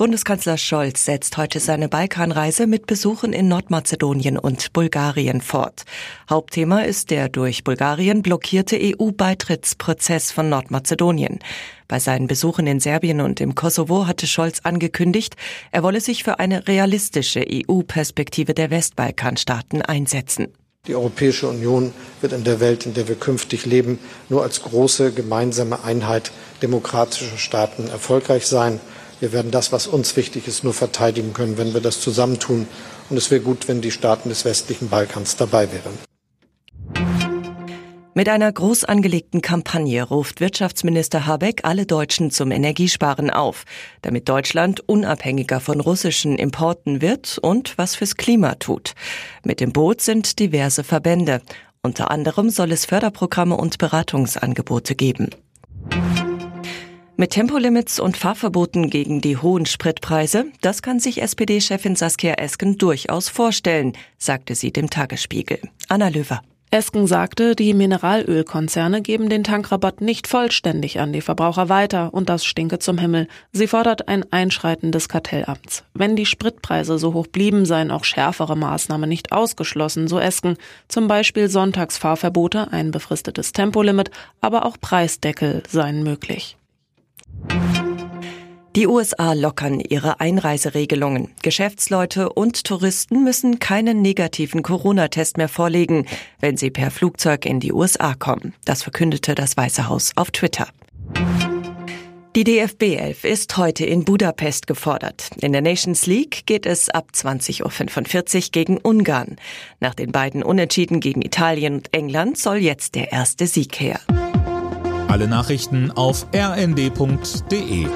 Bundeskanzler Scholz setzt heute seine Balkanreise mit Besuchen in Nordmazedonien und Bulgarien fort. Hauptthema ist der durch Bulgarien blockierte EU-Beitrittsprozess von Nordmazedonien. Bei seinen Besuchen in Serbien und im Kosovo hatte Scholz angekündigt, er wolle sich für eine realistische EU-Perspektive der Westbalkanstaaten einsetzen. Die Europäische Union wird in der Welt, in der wir künftig leben, nur als große gemeinsame Einheit demokratischer Staaten erfolgreich sein. Wir werden das, was uns wichtig ist, nur verteidigen können, wenn wir das zusammentun. Und es wäre gut, wenn die Staaten des westlichen Balkans dabei wären. Mit einer groß angelegten Kampagne ruft Wirtschaftsminister Habeck alle Deutschen zum Energiesparen auf, damit Deutschland unabhängiger von russischen Importen wird und was fürs Klima tut. Mit dem Boot sind diverse Verbände. Unter anderem soll es Förderprogramme und Beratungsangebote geben. Mit Tempolimits und Fahrverboten gegen die hohen Spritpreise, das kann sich SPD-Chefin Saskia Esken durchaus vorstellen, sagte sie dem Tagesspiegel. Anna Löwer. Esken sagte, die Mineralölkonzerne geben den Tankrabatt nicht vollständig an die Verbraucher weiter und das stinke zum Himmel. Sie fordert ein Einschreiten des Kartellamts. Wenn die Spritpreise so hoch blieben, seien auch schärfere Maßnahmen nicht ausgeschlossen, so Esken. Zum Beispiel Sonntagsfahrverbote, ein befristetes Tempolimit, aber auch Preisdeckel seien möglich. Die USA lockern ihre Einreiseregelungen. Geschäftsleute und Touristen müssen keinen negativen Corona-Test mehr vorlegen, wenn sie per Flugzeug in die USA kommen. Das verkündete das Weiße Haus auf Twitter. Die DFB 11 ist heute in Budapest gefordert. In der Nations League geht es ab 20.45 Uhr gegen Ungarn. Nach den beiden Unentschieden gegen Italien und England soll jetzt der erste Sieg her. Alle Nachrichten auf rnd.de